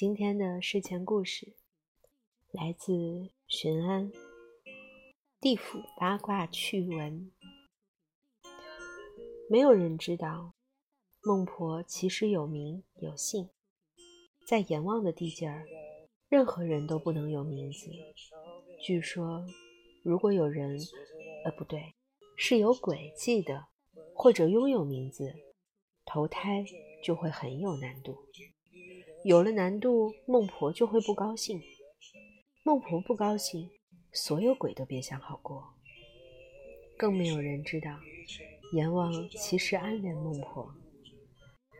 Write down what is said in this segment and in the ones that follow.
今天的睡前故事来自寻安《地府八卦趣闻》。没有人知道，孟婆其实有名有姓，在阎王的地界儿，任何人都不能有名字。据说，如果有人，呃，不对，是有诡计的，或者拥有名字，投胎就会很有难度。有了难度，孟婆就会不高兴。孟婆不高兴，所有鬼都别想好过。更没有人知道，阎王其实暗恋孟婆。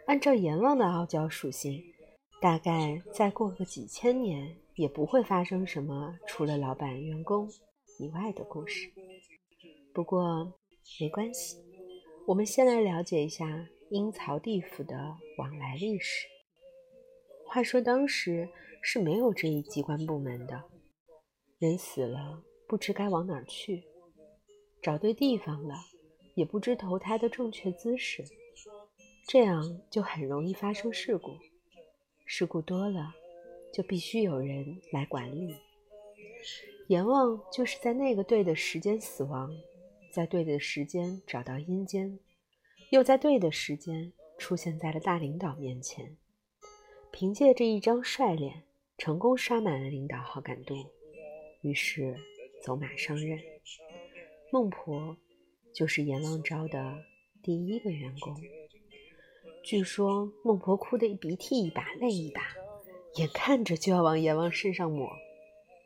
按照阎王的傲娇属性，大概再过个几千年，也不会发生什么除了老板、员工以外的故事。不过没关系，我们先来了解一下阴曹地府的往来历史。话说当时是没有这一机关部门的，人死了不知该往哪儿去，找对地方了也不知投胎的正确姿势，这样就很容易发生事故。事故多了，就必须有人来管理。阎王就是在那个对的时间死亡，在对的时间找到阴间，又在对的时间出现在了大领导面前。凭借着一张帅脸，成功刷满了领导好感度，于是走马上任。孟婆就是阎王招的第一个员工。据说孟婆哭得鼻涕一把泪一把，眼看着就要往阎王身上抹。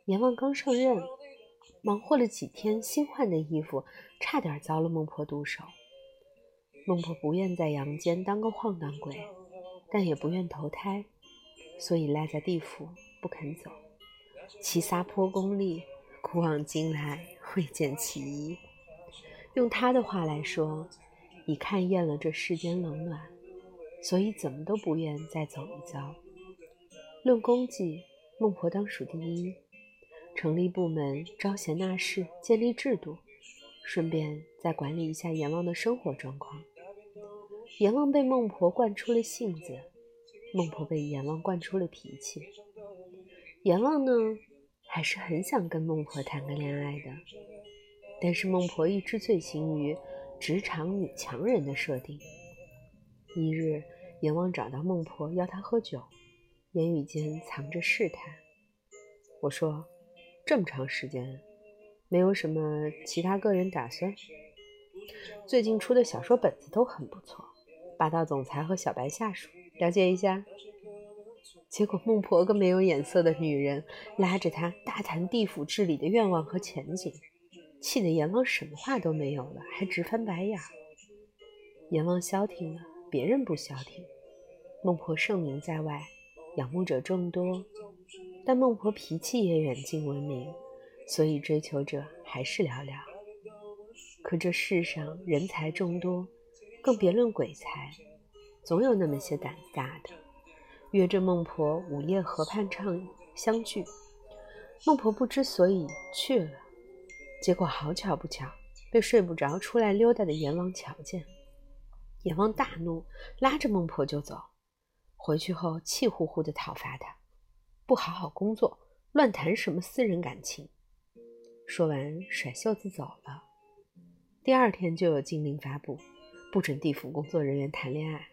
阎王刚上任，忙活了几天，新换的衣服差点遭了孟婆毒手。孟婆不愿在阳间当个晃荡鬼，但也不愿投胎。所以赖在地府不肯走，其撒泼功力，古往今来未见其一。用他的话来说，已看厌了这世间冷暖，所以怎么都不愿再走一遭。论功绩，孟婆当属第一，成立部门，招贤纳士，建立制度，顺便再管理一下阎王的生活状况。阎王被孟婆惯出了性子。孟婆被阎王惯出了脾气，阎王呢还是很想跟孟婆谈个恋爱的，但是孟婆一直醉心于职场女强人的设定。一日，阎王找到孟婆要她喝酒，言语间藏着试探。我说：“这么长时间，没有什么其他个人打算？最近出的小说本子都很不错，霸道总裁和小白下属。”了解一下，结果孟婆个没有眼色的女人拉着他大谈地府治理的愿望和前景，气得阎王什么话都没有了，还直翻白眼。阎王消停了，别人不消停。孟婆盛名在外，仰慕者众多，但孟婆脾气也远近闻名，所以追求者还是寥寥。可这世上人才众多，更别论鬼才。总有那么些胆子大的，约着孟婆午夜河畔唱相聚。孟婆不知所以去了，结果好巧不巧，被睡不着出来溜达的阎王瞧见。阎王大怒，拉着孟婆就走。回去后气呼呼地讨伐他，不好好工作，乱谈什么私人感情。说完甩袖子走了。第二天就有禁令发布，不准地府工作人员谈恋爱。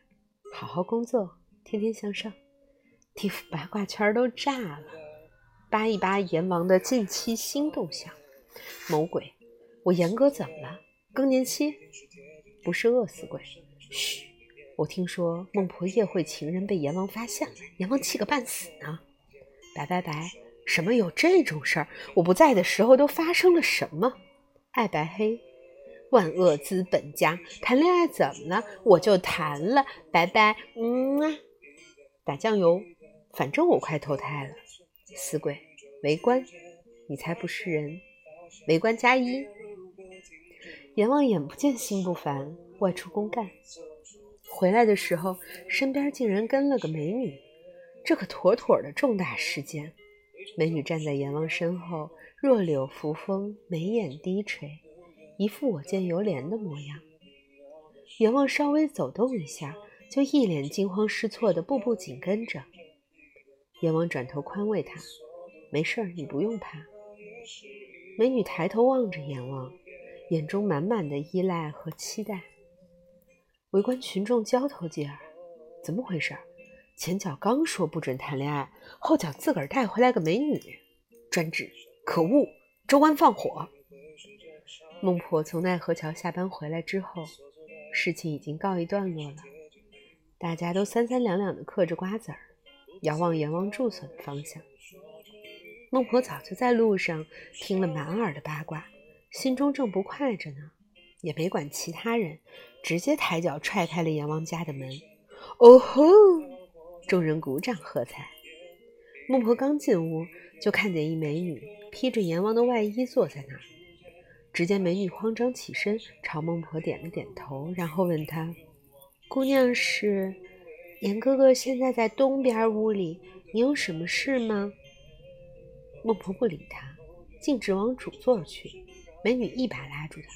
好好工作，天天向上。地府八卦圈都炸了，扒一扒阎王的近期新动向。某鬼，我严哥怎么了？更年期？不是饿死鬼。嘘，我听说孟婆夜会情人被阎王发现了，阎王气个半死呢。白白白，什么有这种事儿？我不在的时候都发生了什么？爱白黑。万恶资本家谈恋爱怎么了？我就谈了，拜拜。嗯啊，打酱油，反正我快投胎了。死鬼，为官，你才不是人。为官加一。阎王眼不见心不烦，外出公干，回来的时候身边竟然跟了个美女，这可妥妥的重大事件。美女站在阎王身后，弱柳扶风，眉眼低垂。一副我见犹怜的模样，阎王稍微走动一下，就一脸惊慌失措的步步紧跟着。阎王转头宽慰他：“没事儿，你不用怕。”美女抬头望着阎王，眼中满满的依赖和期待。围观群众交头接耳：“怎么回事？前脚刚说不准谈恋爱，后脚自个儿带回来个美女，专制！可恶！州官放火！”孟婆从奈何桥下班回来之后，事情已经告一段落了。大家都三三两两的嗑着瓜子儿，遥望阎王住所的方向。孟婆早就在路上听了满耳的八卦，心中正不快着呢，也没管其他人，直接抬脚踹开了阎王家的门。哦吼！众人鼓掌喝彩。孟婆刚进屋，就看见一美女披着阎王的外衣坐在那儿。只见美女慌张起身，朝孟婆点了点头，然后问她：“姑娘是？严哥哥现在在东边屋里，你有什么事吗？”孟婆不理他，径直往主座去。美女一把拉住他：“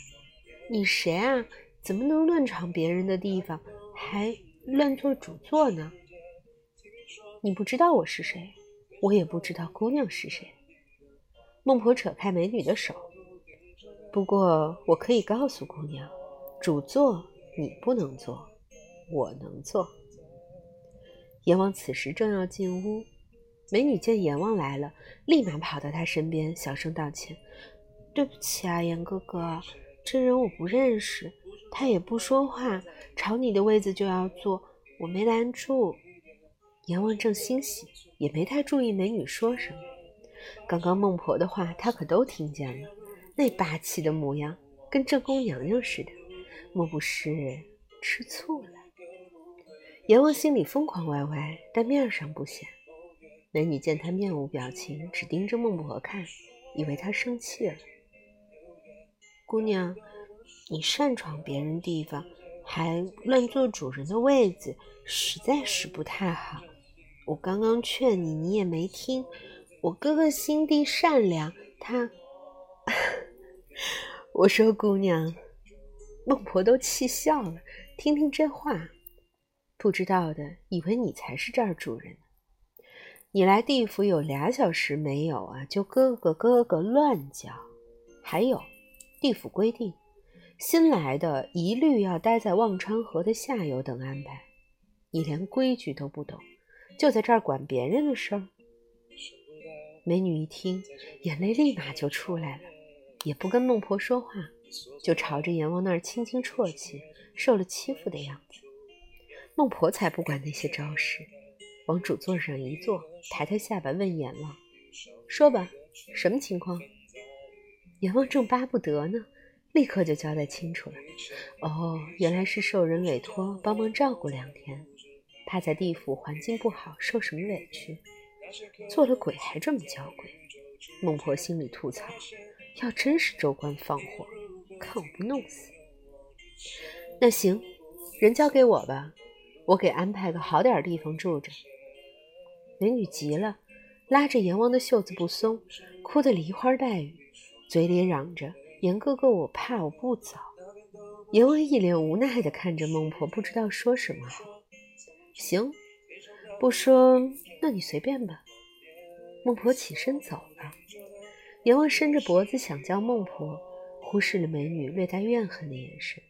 你谁啊？怎么能乱闯别人的地方，还乱坐主座呢？你不知道我是谁，我也不知道姑娘是谁。”孟婆扯开美女的手：“不过我可以告诉姑娘，主座你不能坐，我能坐。”阎王此时正要进屋。美女见阎王来了，立马跑到他身边，小声道歉：“对不起啊，阎哥哥，这人我不认识，他也不说话，朝你的位子就要坐，我没拦住。”阎王正欣喜，也没太注意美女说什么。刚刚孟婆的话，他可都听见了，那霸气的模样，跟正宫娘娘似的，莫不是吃醋了？阎王心里疯狂歪歪，但面上不显。美女见他面无表情，只盯着孟婆看，以为他生气了。姑娘，你擅闯别人地方，还乱坐主人的位子，实在是不太好。我刚刚劝你，你也没听。我哥哥心地善良，他……我说姑娘，孟婆都气笑了。听听这话，不知道的以为你才是这儿主人。你来地府有俩小时没有啊？就哥哥哥哥乱叫。还有，地府规定，新来的一律要待在忘川河的下游等安排。你连规矩都不懂，就在这儿管别人的事儿。美女一听，眼泪立马就出来了，也不跟孟婆说话，就朝着阎王那儿轻轻啜泣，受了欺负的样子。孟婆才不管那些招式。往主座上一坐，抬抬下巴问阎王：“说吧，什么情况？”阎王正巴不得呢，立刻就交代清楚了。哦，原来是受人委托帮忙照顾两天，怕在地府环境不好受什么委屈，做了鬼还这么娇贵。孟婆心里吐槽：要真是州官放火，看我不弄死！那行，人交给我吧，我给安排个好点地方住着。美女急了，拉着阎王的袖子不松，哭得梨花带雨，嘴里嚷着：“阎哥哥，我怕，我不走。”阎王一脸无奈地看着孟婆，不知道说什么好。行，不说，那你随便吧。孟婆起身走了。阎王伸着脖子想叫孟婆，忽视了美女略带怨恨的眼神。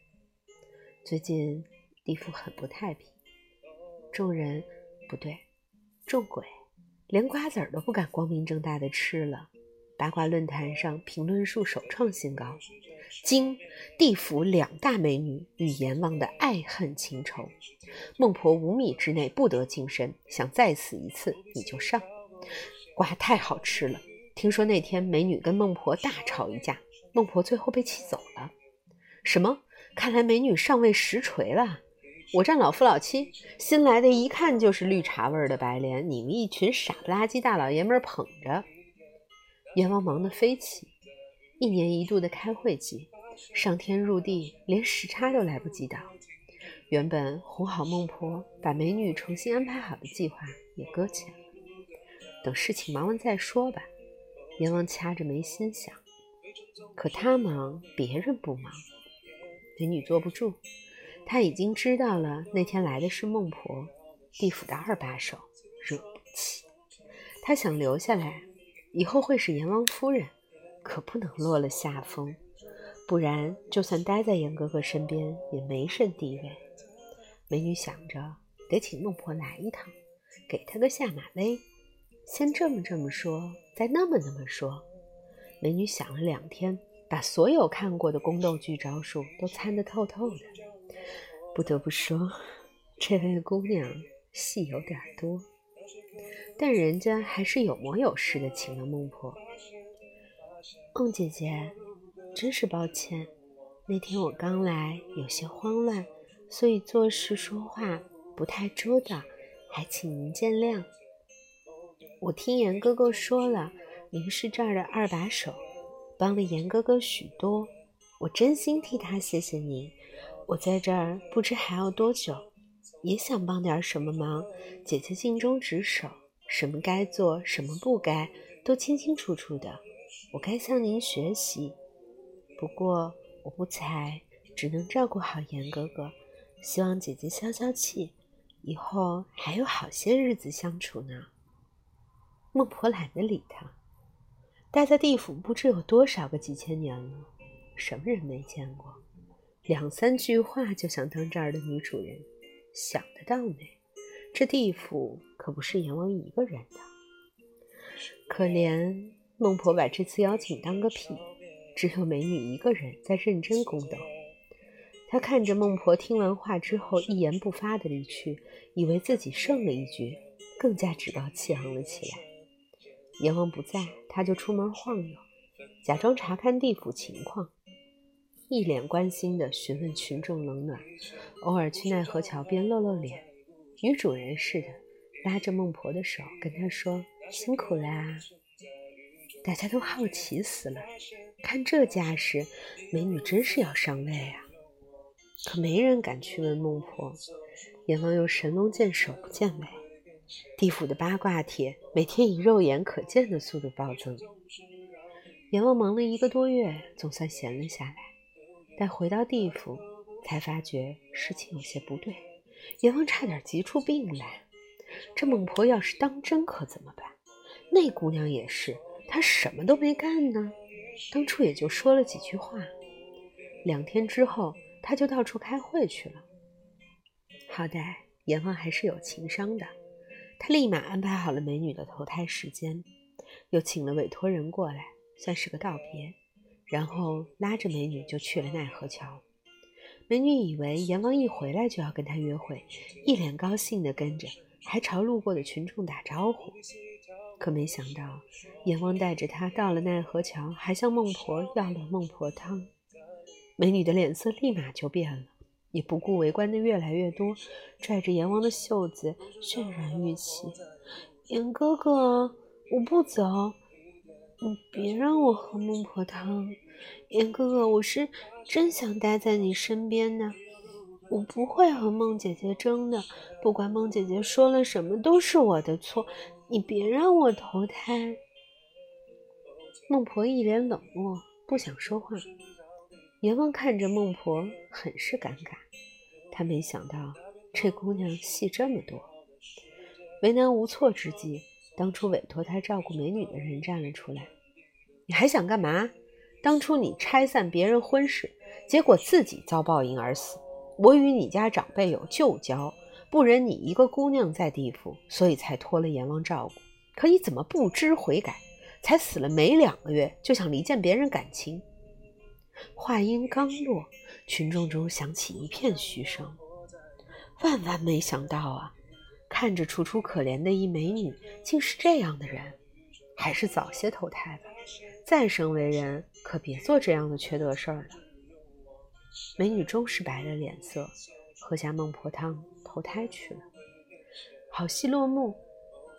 最近地府很不太平，众人不对。众鬼连瓜子儿都不敢光明正大的吃了。八卦论坛上评论数首创新高：今地府两大美女与阎王的爱恨情仇，孟婆五米之内不得近身，想再死一次你就上。瓜太好吃了。听说那天美女跟孟婆大吵一架，孟婆最后被气走了。什么？看来美女上位实锤了。我站老夫老妻，新来的一看就是绿茶味儿的白莲，你们一群傻不拉几大老爷们儿捧着。阎王忙得飞起，一年一度的开会季，上天入地，连时差都来不及倒。原本哄好孟婆，把美女重新安排好的计划也搁浅了。等事情忙完再说吧。阎王掐着眉心想，可他忙，别人不忙，美女坐不住。他已经知道了，那天来的是孟婆，地府的二把手，惹不起。他想留下来，以后会是阎王夫人，可不能落了下风，不然就算待在严哥哥身边也没甚地位。美女想着，得请孟婆来一趟，给她个下马威。先这么这么说，再那么那么说。美女想了两天，把所有看过的宫斗剧招数都参得透透的。不得不说，这位姑娘戏有点多，但人家还是有模有式的请了孟婆。孟姐姐，真是抱歉，那天我刚来，有些慌乱，所以做事说话不太周到，还请您见谅。我听严哥哥说了，您是这儿的二把手，帮了严哥哥许多，我真心替他谢谢您。我在这儿不知还要多久，也想帮点什么忙。姐姐尽忠职守，什么该做，什么不该，都清清楚楚的。我该向您学习。不过我不才，只能照顾好严哥哥。希望姐姐消消气，以后还有好些日子相处呢。孟婆懒得理他，待在地府不知有多少个几千年了，什么人没见过？两三句话就想当这儿的女主人，想得到没？这地府可不是阎王一个人的。可怜孟婆把这次邀请当个屁，只有美女一个人在认真宫斗。她看着孟婆听完话之后一言不发的离去，以为自己胜了一局，更加趾高气昂了起来。阎王不在，他就出门晃悠，假装查看地府情况。一脸关心地询问群众冷暖，偶尔去奈何桥边露露脸，女主人似的拉着孟婆的手跟她说：“辛苦啦！”大家都好奇死了，看这架势，美女真是要上位啊！可没人敢去问孟婆。阎王又神龙见首不见尾，地府的八卦帖每天以肉眼可见的速度暴增。阎王忙了一个多月，总算闲了下来。但回到地府，才发觉事情有些不对，阎王差点急出病来。这孟婆要是当真，可怎么办？那姑娘也是，她什么都没干呢，当初也就说了几句话。两天之后，她就到处开会去了。好歹阎王还是有情商的，他立马安排好了美女的投胎时间，又请了委托人过来，算是个道别。然后拉着美女就去了奈何桥。美女以为阎王一回来就要跟她约会，一脸高兴地跟着，还朝路过的群众打招呼。可没想到，阎王带着她到了奈何桥，还向孟婆要了孟婆汤。美女的脸色立马就变了，也不顾围观的越来越多，拽着阎王的袖子，泫然欲泣：“阎哥哥，我不走。”你别让我喝孟婆汤，严哥哥，我是真想待在你身边的，我不会和孟姐姐争的。不管孟姐姐说了什么，都是我的错。你别让我投胎。孟婆一脸冷漠，不想说话。阎王看着孟婆，很是尴尬。他没想到这姑娘戏这么多，为难无措之际。当初委托他照顾美女的人站了出来，你还想干嘛？当初你拆散别人婚事，结果自己遭报应而死。我与你家长辈有旧交，不忍你一个姑娘在地府，所以才托了阎王照顾。可你怎么不知悔改？才死了没两个月，就想离间别人感情？话音刚落，群众中响起一片嘘声。万万没想到啊！看着楚楚可怜的一美女，竟是这样的人，还是早些投胎吧。再生为人，可别做这样的缺德事儿了。美女终是白了脸色，喝下孟婆汤，投胎去了。好戏落幕，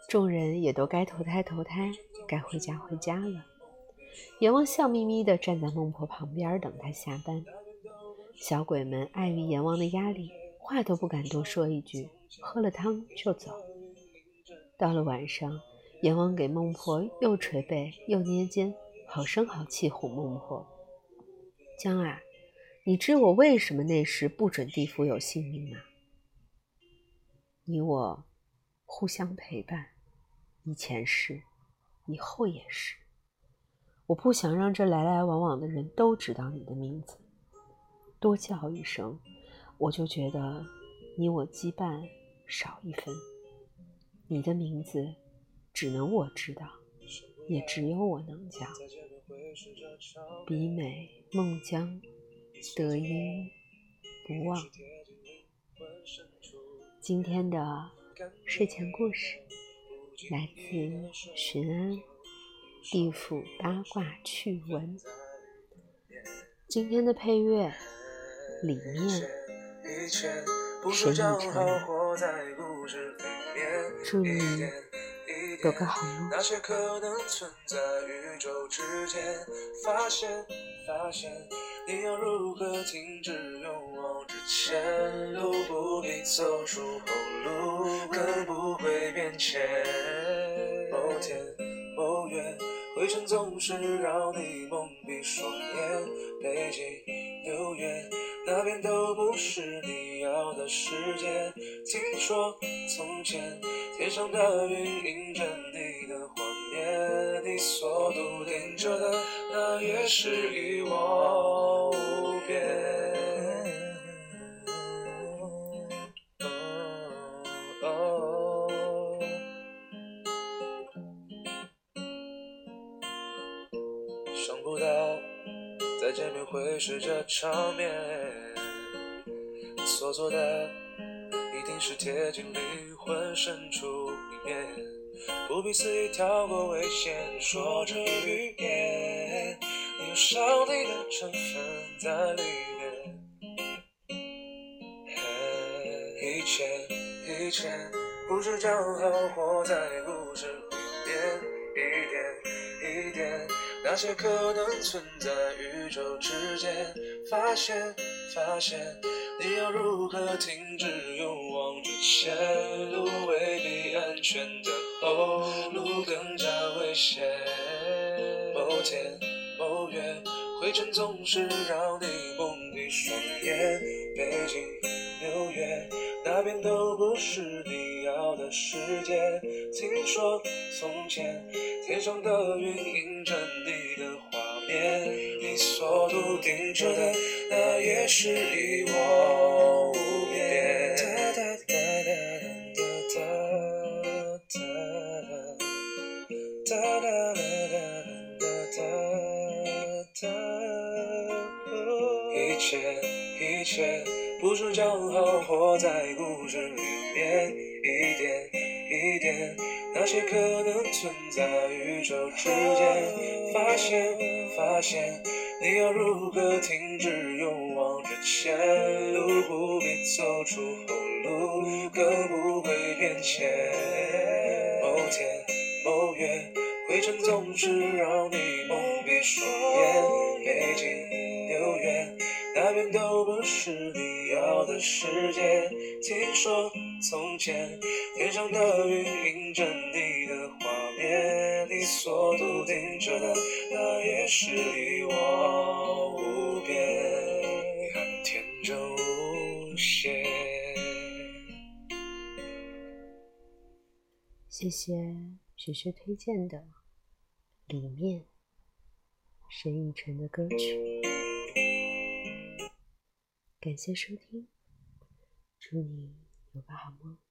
众人也都该投胎投胎，该回家回家了。阎王笑眯眯地站在孟婆旁边，等她下班。小鬼们碍于阎王的压力，话都不敢多说一句。喝了汤就走。到了晚上，阎王给孟婆又捶背又捏肩，好声好气哄孟婆：“江儿，你知我为什么那时不准地府有性命吗？你我互相陪伴，以前是，以后也是。我不想让这来来往往的人都知道你的名字，多叫一声，我就觉得你我羁绊少一分。你的名字只能我知道，也只有我能叫。比美孟姜，德音不忘。今天的睡前故事来自寻安。地府八卦趣闻。今天的配乐里面，谁以。祝你有个好梦。那些可能存在宇宙之间，发现发现。你要如何停止勇往直前？路不必走出后路，更不会变迁。某天某月。灰尘总是让你蒙蔽双眼，北京、纽约那边都不是你要的世界。听说从前天上的云映着你的画面，你所笃定着的那也是遗忘会是这场面，所做的一定是贴近灵魂深处一面，不必肆意跳过危险，说着语言，你有上帝的成分在里面。以前以前不是讲好活在那些可能存在宇宙之间，发现发现，你要如何停止勇往直前？路未必安全的后路更加危险。某天某月，灰尘总是让你蒙蔽双眼。北京纽约，那边都不是你要的世界。听说从前，天上的云映着你的画面，你所笃定着的，那也是一往无边。哒哒哒哒哒哒哒哒哒哒哒哒哒哒哒。一切，一切。不是讲好活在故事里面，一点一点。那些可能存在宇宙之间，发现发现，你要如何停止勇往直前？路不必走出后路，更不会变迁。某天某月，灰尘总是让你蒙蔽双眼。北京纽约，那边都不是的世界。听说从前天上的云映着。你的画面，你所笃定着的，那也是一望无边，很天真无邪。谢谢学学推荐的里面沈以诚的歌曲，感谢收听，祝你有个好梦。